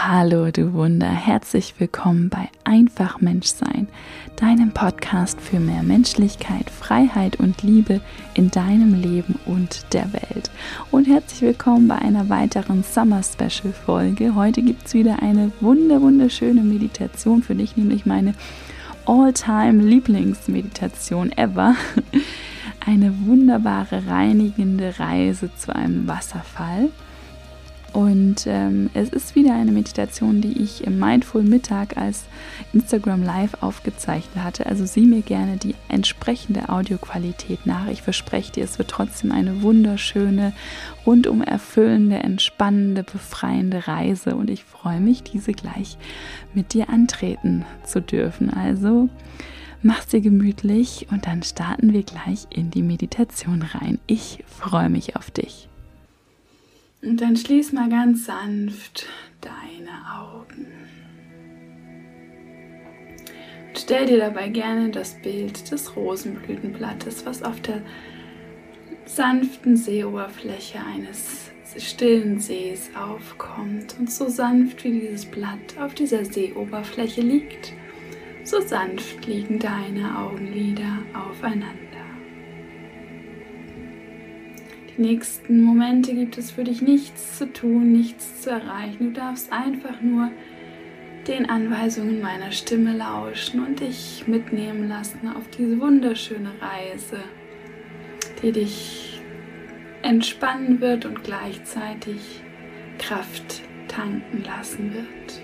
Hallo, du Wunder, herzlich willkommen bei Einfach Menschsein, deinem Podcast für mehr Menschlichkeit, Freiheit und Liebe in deinem Leben und der Welt. Und herzlich willkommen bei einer weiteren Summer Special Folge. Heute gibt es wieder eine wunder, wunderschöne Meditation für dich, nämlich meine All-Time Lieblingsmeditation ever. Eine wunderbare reinigende Reise zu einem Wasserfall. Und ähm, es ist wieder eine Meditation, die ich im Mindful Mittag als Instagram Live aufgezeichnet hatte. Also sieh mir gerne die entsprechende Audioqualität nach. Ich verspreche dir, es wird trotzdem eine wunderschöne, rundum erfüllende, entspannende, befreiende Reise. Und ich freue mich, diese gleich mit dir antreten zu dürfen. Also mach's dir gemütlich und dann starten wir gleich in die Meditation rein. Ich freue mich auf dich. Und dann schließ mal ganz sanft deine Augen. Und stell dir dabei gerne das Bild des Rosenblütenblattes, was auf der sanften Seeoberfläche eines stillen Sees aufkommt. Und so sanft wie dieses Blatt auf dieser Seeoberfläche liegt, so sanft liegen deine Augenlider aufeinander nächsten Momente gibt es für dich nichts zu tun, nichts zu erreichen. Du darfst einfach nur den Anweisungen meiner Stimme lauschen und dich mitnehmen lassen auf diese wunderschöne Reise, die dich entspannen wird und gleichzeitig Kraft tanken lassen wird.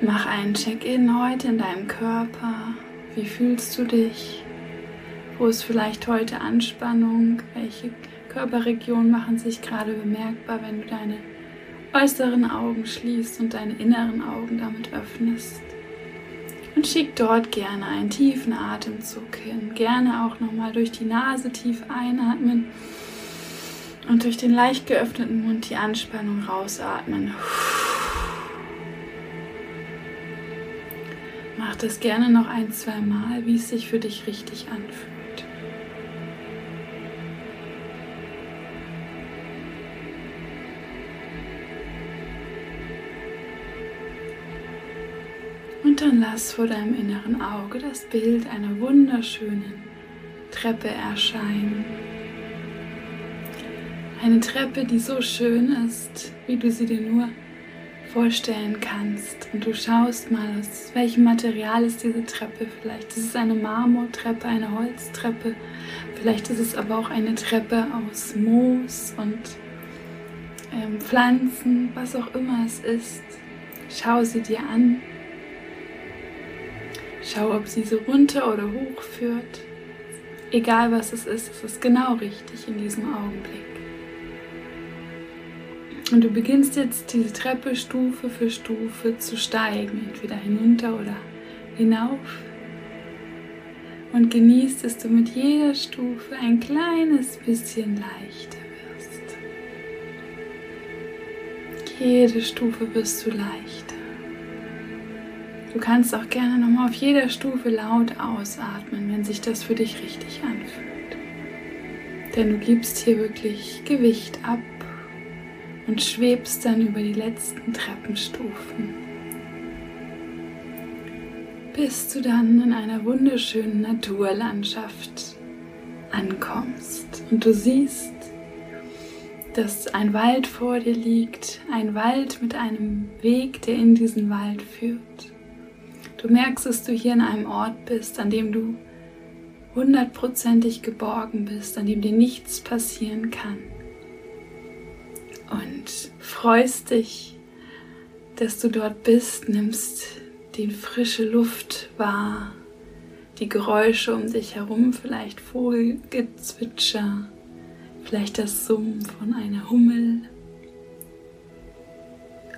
Mach einen Check-in heute in deinem Körper. Wie fühlst du dich? Wo ist vielleicht heute Anspannung? Welche Körperregionen machen sich gerade bemerkbar, wenn du deine äußeren Augen schließt und deine inneren Augen damit öffnest? Und schick dort gerne einen tiefen Atemzug hin. Gerne auch nochmal durch die Nase tief einatmen und durch den leicht geöffneten Mund die Anspannung rausatmen. Mach das gerne noch ein, zwei Mal, wie es sich für dich richtig anfühlt. Dann lass vor deinem inneren Auge das Bild einer wunderschönen Treppe erscheinen. Eine Treppe, die so schön ist, wie du sie dir nur vorstellen kannst. Und du schaust mal, aus welchem Material ist diese Treppe. Vielleicht ist es eine Marmortreppe, eine Holztreppe. Vielleicht ist es aber auch eine Treppe aus Moos und ähm, Pflanzen, was auch immer es ist. Schau sie dir an Schau, ob sie so runter oder hoch führt. Egal was es ist, es ist genau richtig in diesem Augenblick. Und du beginnst jetzt diese Treppe Stufe für Stufe zu steigen, entweder hinunter oder hinauf. Und genießt, dass du mit jeder Stufe ein kleines bisschen leichter wirst. Jede Stufe wirst du leichter. Du kannst auch gerne nochmal auf jeder Stufe laut ausatmen, wenn sich das für dich richtig anfühlt. Denn du gibst hier wirklich Gewicht ab und schwebst dann über die letzten Treppenstufen, bis du dann in einer wunderschönen Naturlandschaft ankommst und du siehst, dass ein Wald vor dir liegt, ein Wald mit einem Weg, der in diesen Wald führt. Du merkst, dass du hier an einem Ort bist, an dem du hundertprozentig geborgen bist, an dem dir nichts passieren kann. Und freust dich, dass du dort bist, nimmst die frische Luft wahr, die Geräusche um dich herum, vielleicht Vogelgezwitscher, vielleicht das Summen von einer Hummel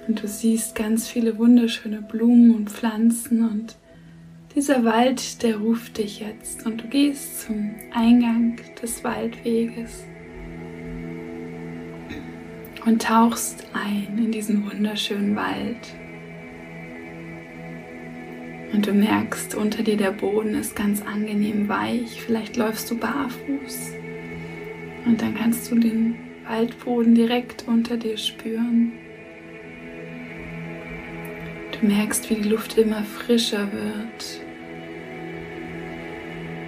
und du siehst ganz viele wunderschöne Blumen und Pflanzen und dieser Wald, der ruft dich jetzt und du gehst zum Eingang des Waldweges und tauchst ein in diesen wunderschönen Wald. Und du merkst, unter dir der Boden ist ganz angenehm weich. Vielleicht läufst du barfuß. Und dann kannst du den Waldboden direkt unter dir spüren. Du merkst, wie die Luft immer frischer wird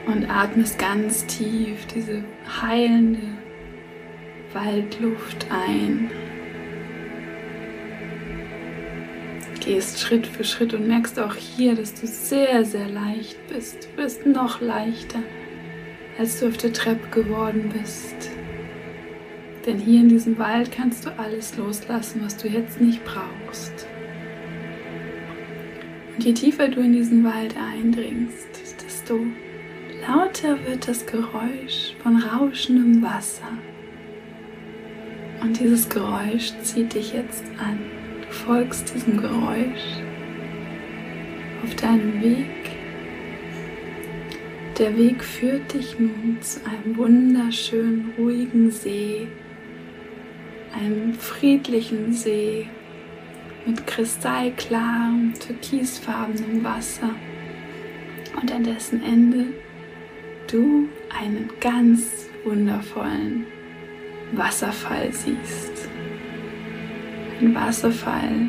und atmest ganz tief diese heilende Waldluft ein. Gehst Schritt für Schritt und merkst auch hier, dass du sehr, sehr leicht bist. Du bist noch leichter, als du auf der Treppe geworden bist. Denn hier in diesem Wald kannst du alles loslassen, was du jetzt nicht brauchst. Und je tiefer du in diesen Wald eindringst, desto lauter wird das Geräusch von rauschendem Wasser. Und dieses Geräusch zieht dich jetzt an. Du folgst diesem Geräusch auf deinem Weg. Der Weg führt dich nun zu einem wunderschönen, ruhigen See, einem friedlichen See mit kristallklarem, türkisfarbenem Wasser und an dessen Ende du einen ganz wundervollen Wasserfall siehst. Ein Wasserfall,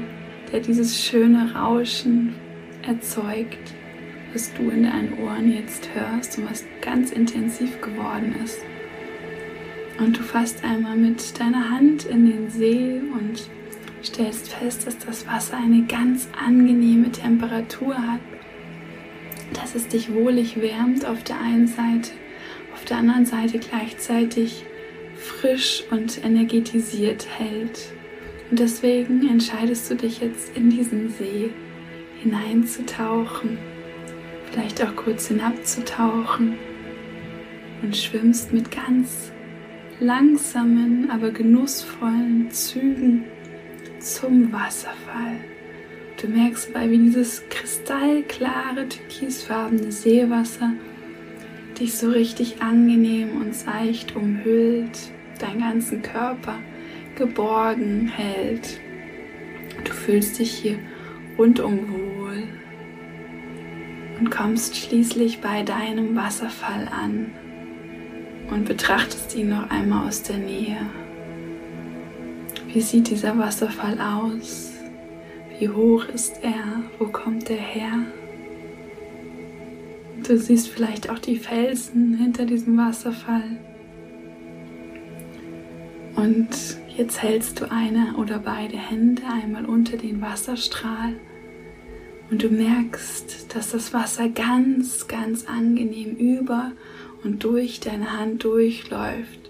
der dieses schöne Rauschen erzeugt, was du in deinen Ohren jetzt hörst und was ganz intensiv geworden ist. Und du fasst einmal mit deiner Hand in den See und stellst fest, dass das Wasser eine ganz angenehme Temperatur hat, dass es dich wohlig wärmt auf der einen Seite, auf der anderen Seite gleichzeitig frisch und energetisiert hält. Und deswegen entscheidest du dich jetzt in diesen See hineinzutauchen, vielleicht auch kurz hinabzutauchen und schwimmst mit ganz langsamen, aber genussvollen Zügen zum Wasserfall. Du merkst dabei, wie dieses kristallklare, türkisfarbene Seewasser dich so richtig angenehm und seicht umhüllt, deinen ganzen Körper geborgen hält. Du fühlst dich hier rundum wohl und kommst schließlich bei deinem Wasserfall an und betrachtest ihn noch einmal aus der Nähe. Wie sieht dieser Wasserfall aus? Wie hoch ist er? Wo kommt er her? Du siehst vielleicht auch die Felsen hinter diesem Wasserfall. Und jetzt hältst du eine oder beide Hände einmal unter den Wasserstrahl und du merkst, dass das Wasser ganz, ganz angenehm über und durch deine Hand durchläuft.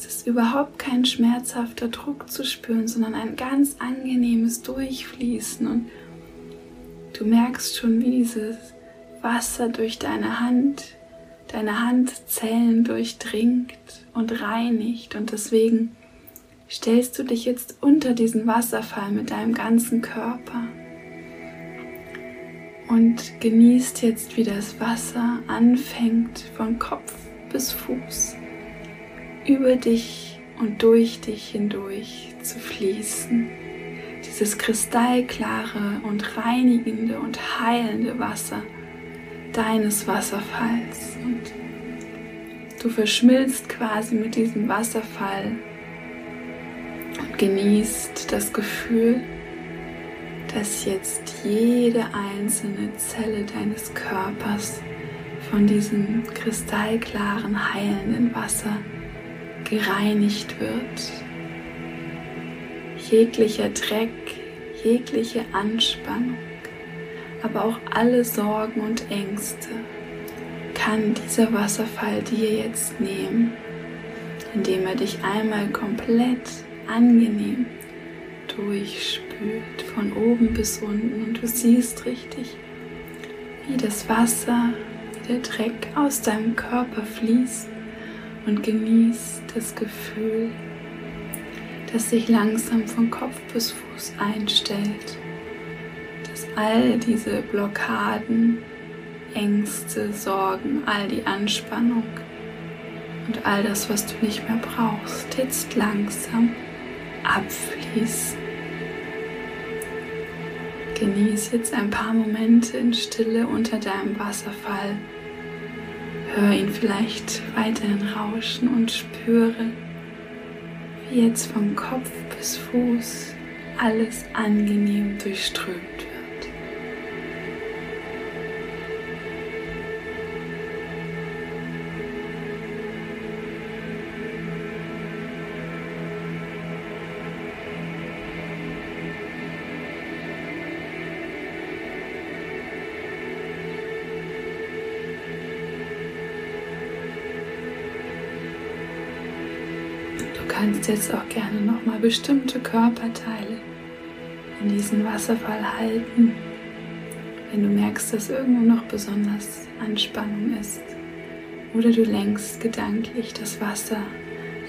Es ist überhaupt kein schmerzhafter Druck zu spüren, sondern ein ganz angenehmes Durchfließen. Und du merkst schon, wie dieses Wasser durch deine Hand, deine Handzellen durchdringt und reinigt. Und deswegen stellst du dich jetzt unter diesen Wasserfall mit deinem ganzen Körper und genießt jetzt, wie das Wasser anfängt von Kopf bis Fuß über dich und durch dich hindurch zu fließen. Dieses kristallklare und reinigende und heilende Wasser deines Wasserfalls. Und du verschmilzt quasi mit diesem Wasserfall und genießt das Gefühl, dass jetzt jede einzelne Zelle deines Körpers von diesem kristallklaren, heilenden Wasser gereinigt wird. Jeglicher Dreck, jegliche Anspannung, aber auch alle Sorgen und Ängste kann dieser Wasserfall dir jetzt nehmen, indem er dich einmal komplett angenehm durchspült, von oben bis unten. Und du siehst richtig, wie das Wasser, wie der Dreck aus deinem Körper fließt und genießt das Gefühl, das sich langsam von Kopf bis Fuß einstellt, dass all diese Blockaden, Ängste, Sorgen, all die Anspannung und all das, was du nicht mehr brauchst, jetzt langsam abfließen. Genieß jetzt ein paar Momente in Stille unter deinem Wasserfall. Hör ihn vielleicht weiterhin rauschen und spüre, wie jetzt vom Kopf bis Fuß alles angenehm durchströmt kannst jetzt auch gerne nochmal bestimmte Körperteile in diesen Wasserfall halten, wenn du merkst, dass irgendwo noch besonders Anspannung ist. Oder du lenkst gedanklich das Wasser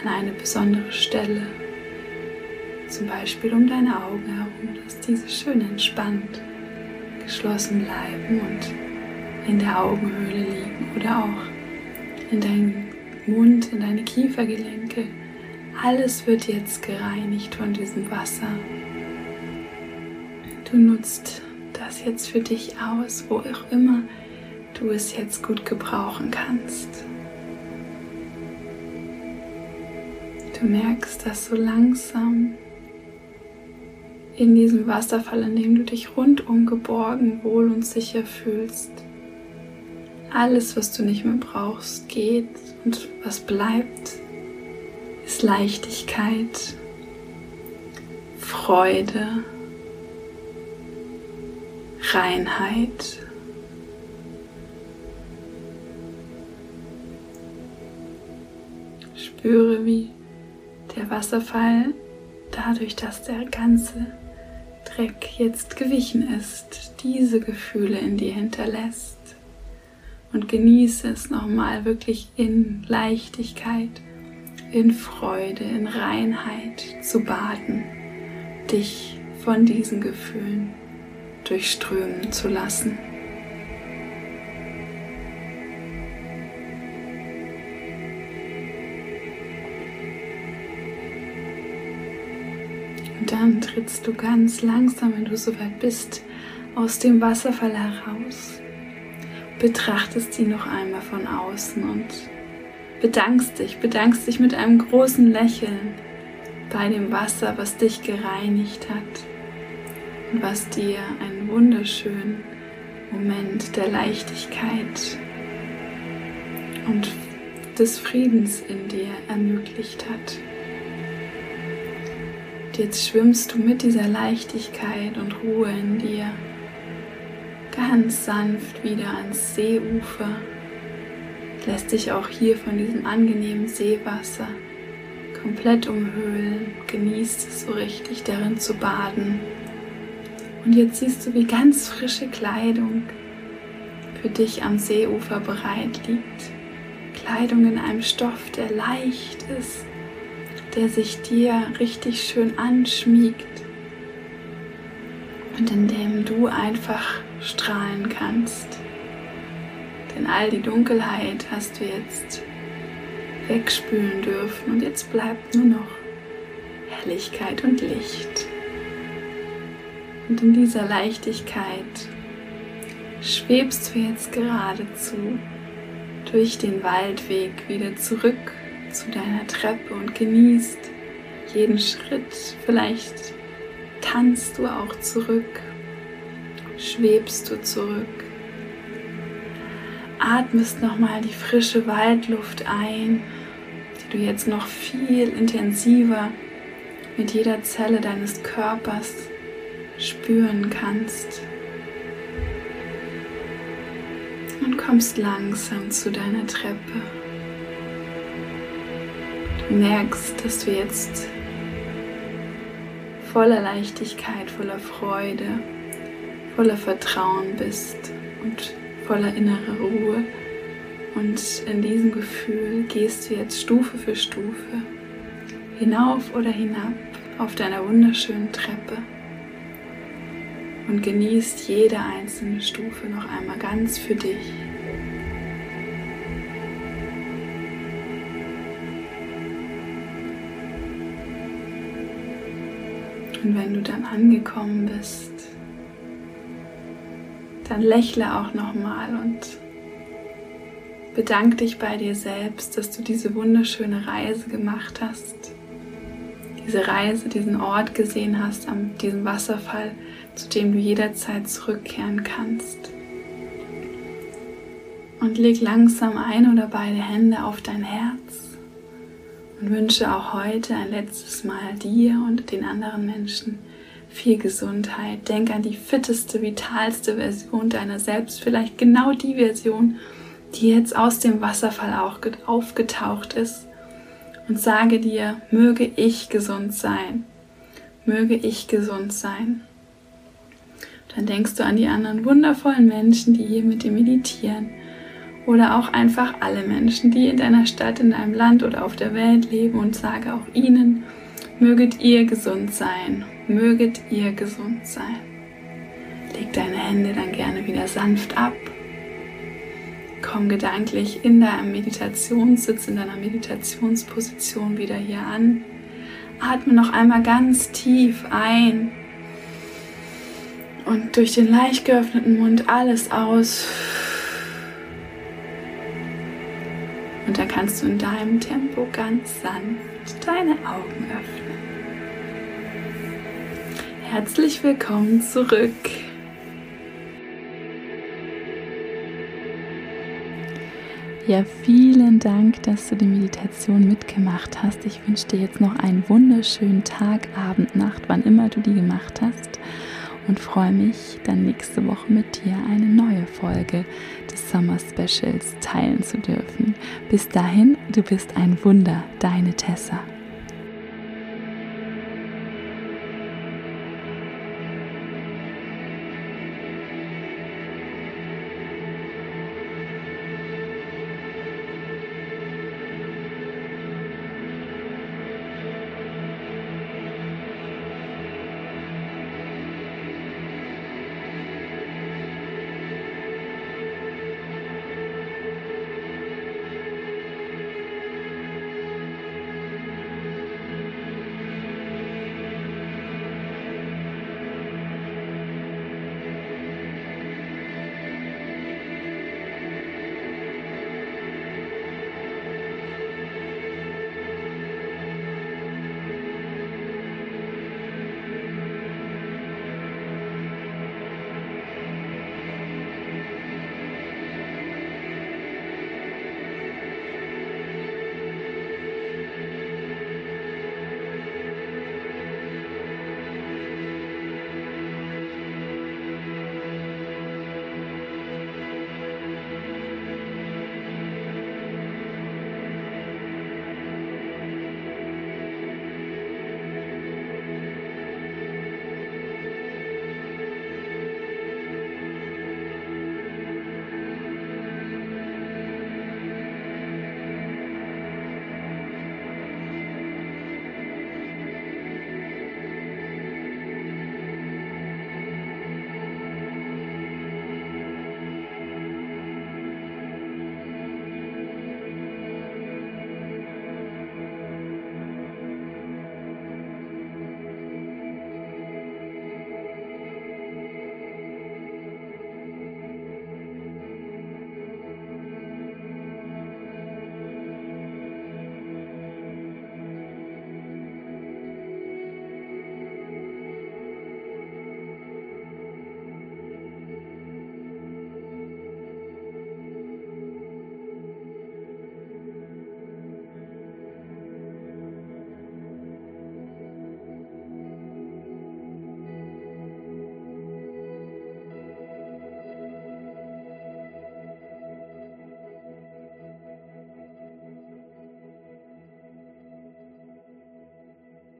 an eine besondere Stelle, zum Beispiel um deine Augen herum, dass diese schön entspannt geschlossen bleiben und in der Augenhöhle liegen oder auch in deinen Mund, in deine Kiefergelenke. Alles wird jetzt gereinigt von diesem Wasser. Du nutzt das jetzt für dich aus, wo auch immer du es jetzt gut gebrauchen kannst. Du merkst, dass so langsam in diesem Wasserfall, in dem du dich rundum geborgen, wohl und sicher fühlst, alles, was du nicht mehr brauchst, geht und was bleibt, Leichtigkeit, Freude, Reinheit. Spüre, wie der Wasserfall, dadurch, dass der ganze Dreck jetzt gewichen ist, diese Gefühle in dir hinterlässt. Und genieße es nochmal wirklich in Leichtigkeit, in Freude, in Reinheit zu baden, dich von diesen Gefühlen durchströmen zu lassen. Und dann trittst du ganz langsam, wenn du soweit bist, aus dem Wasserfall heraus, betrachtest sie noch einmal von außen und bedankst dich, bedankst dich mit einem großen Lächeln bei dem Wasser, was dich gereinigt hat und was dir einen wunderschönen Moment der Leichtigkeit und des Friedens in dir ermöglicht hat. Und jetzt schwimmst du mit dieser Leichtigkeit und Ruhe in dir ganz sanft wieder ans Seeufer. Lässt dich auch hier von diesem angenehmen Seewasser komplett umhüllen. Genießt es so richtig darin zu baden. Und jetzt siehst du, wie ganz frische Kleidung für dich am Seeufer bereit liegt. Kleidung in einem Stoff, der leicht ist der sich dir richtig schön anschmiegt und in dem du einfach strahlen kannst. Denn all die Dunkelheit hast du jetzt wegspülen dürfen und jetzt bleibt nur noch Helligkeit und Licht. Und in dieser Leichtigkeit schwebst du jetzt geradezu durch den Waldweg wieder zurück zu deiner Treppe und genießt jeden Schritt. Vielleicht tanzt du auch zurück, schwebst du zurück. Atmest nochmal die frische Waldluft ein, die du jetzt noch viel intensiver mit jeder Zelle deines Körpers spüren kannst. Und kommst langsam zu deiner Treppe merkst, dass du jetzt voller Leichtigkeit, voller Freude, voller Vertrauen bist und voller innere Ruhe. Und in diesem Gefühl gehst du jetzt Stufe für Stufe hinauf oder hinab auf deiner wunderschönen Treppe und genießt jede einzelne Stufe noch einmal ganz für dich. Und wenn du dann angekommen bist, dann lächle auch nochmal und bedank dich bei dir selbst, dass du diese wunderschöne Reise gemacht hast. Diese Reise, diesen Ort gesehen hast, an diesem Wasserfall, zu dem du jederzeit zurückkehren kannst. Und leg langsam ein oder beide Hände auf dein Herz und wünsche auch heute ein letztes Mal dir und den anderen Menschen viel Gesundheit. Denk an die fitteste, vitalste Version deiner selbst, vielleicht genau die Version, die jetzt aus dem Wasserfall auch aufgetaucht ist und sage dir, möge ich gesund sein, möge ich gesund sein. Dann denkst du an die anderen wundervollen Menschen, die hier mit dir meditieren. Oder auch einfach alle Menschen, die in deiner Stadt, in deinem Land oder auf der Welt leben und sage auch ihnen, möget ihr gesund sein, möget ihr gesund sein. Leg deine Hände dann gerne wieder sanft ab. Komm gedanklich in deinem Meditationssitz, in deiner Meditationsposition wieder hier an. Atme noch einmal ganz tief ein und durch den leicht geöffneten Mund alles aus. Und dann kannst du in deinem Tempo ganz sanft deine Augen öffnen. Herzlich willkommen zurück. Ja, vielen Dank, dass du die Meditation mitgemacht hast. Ich wünsche dir jetzt noch einen wunderschönen Tag, Abend, Nacht, wann immer du die gemacht hast und freue mich, dann nächste Woche mit dir eine neue Folge des Summer Specials teilen zu dürfen. Bis dahin, du bist ein Wunder, deine Tessa.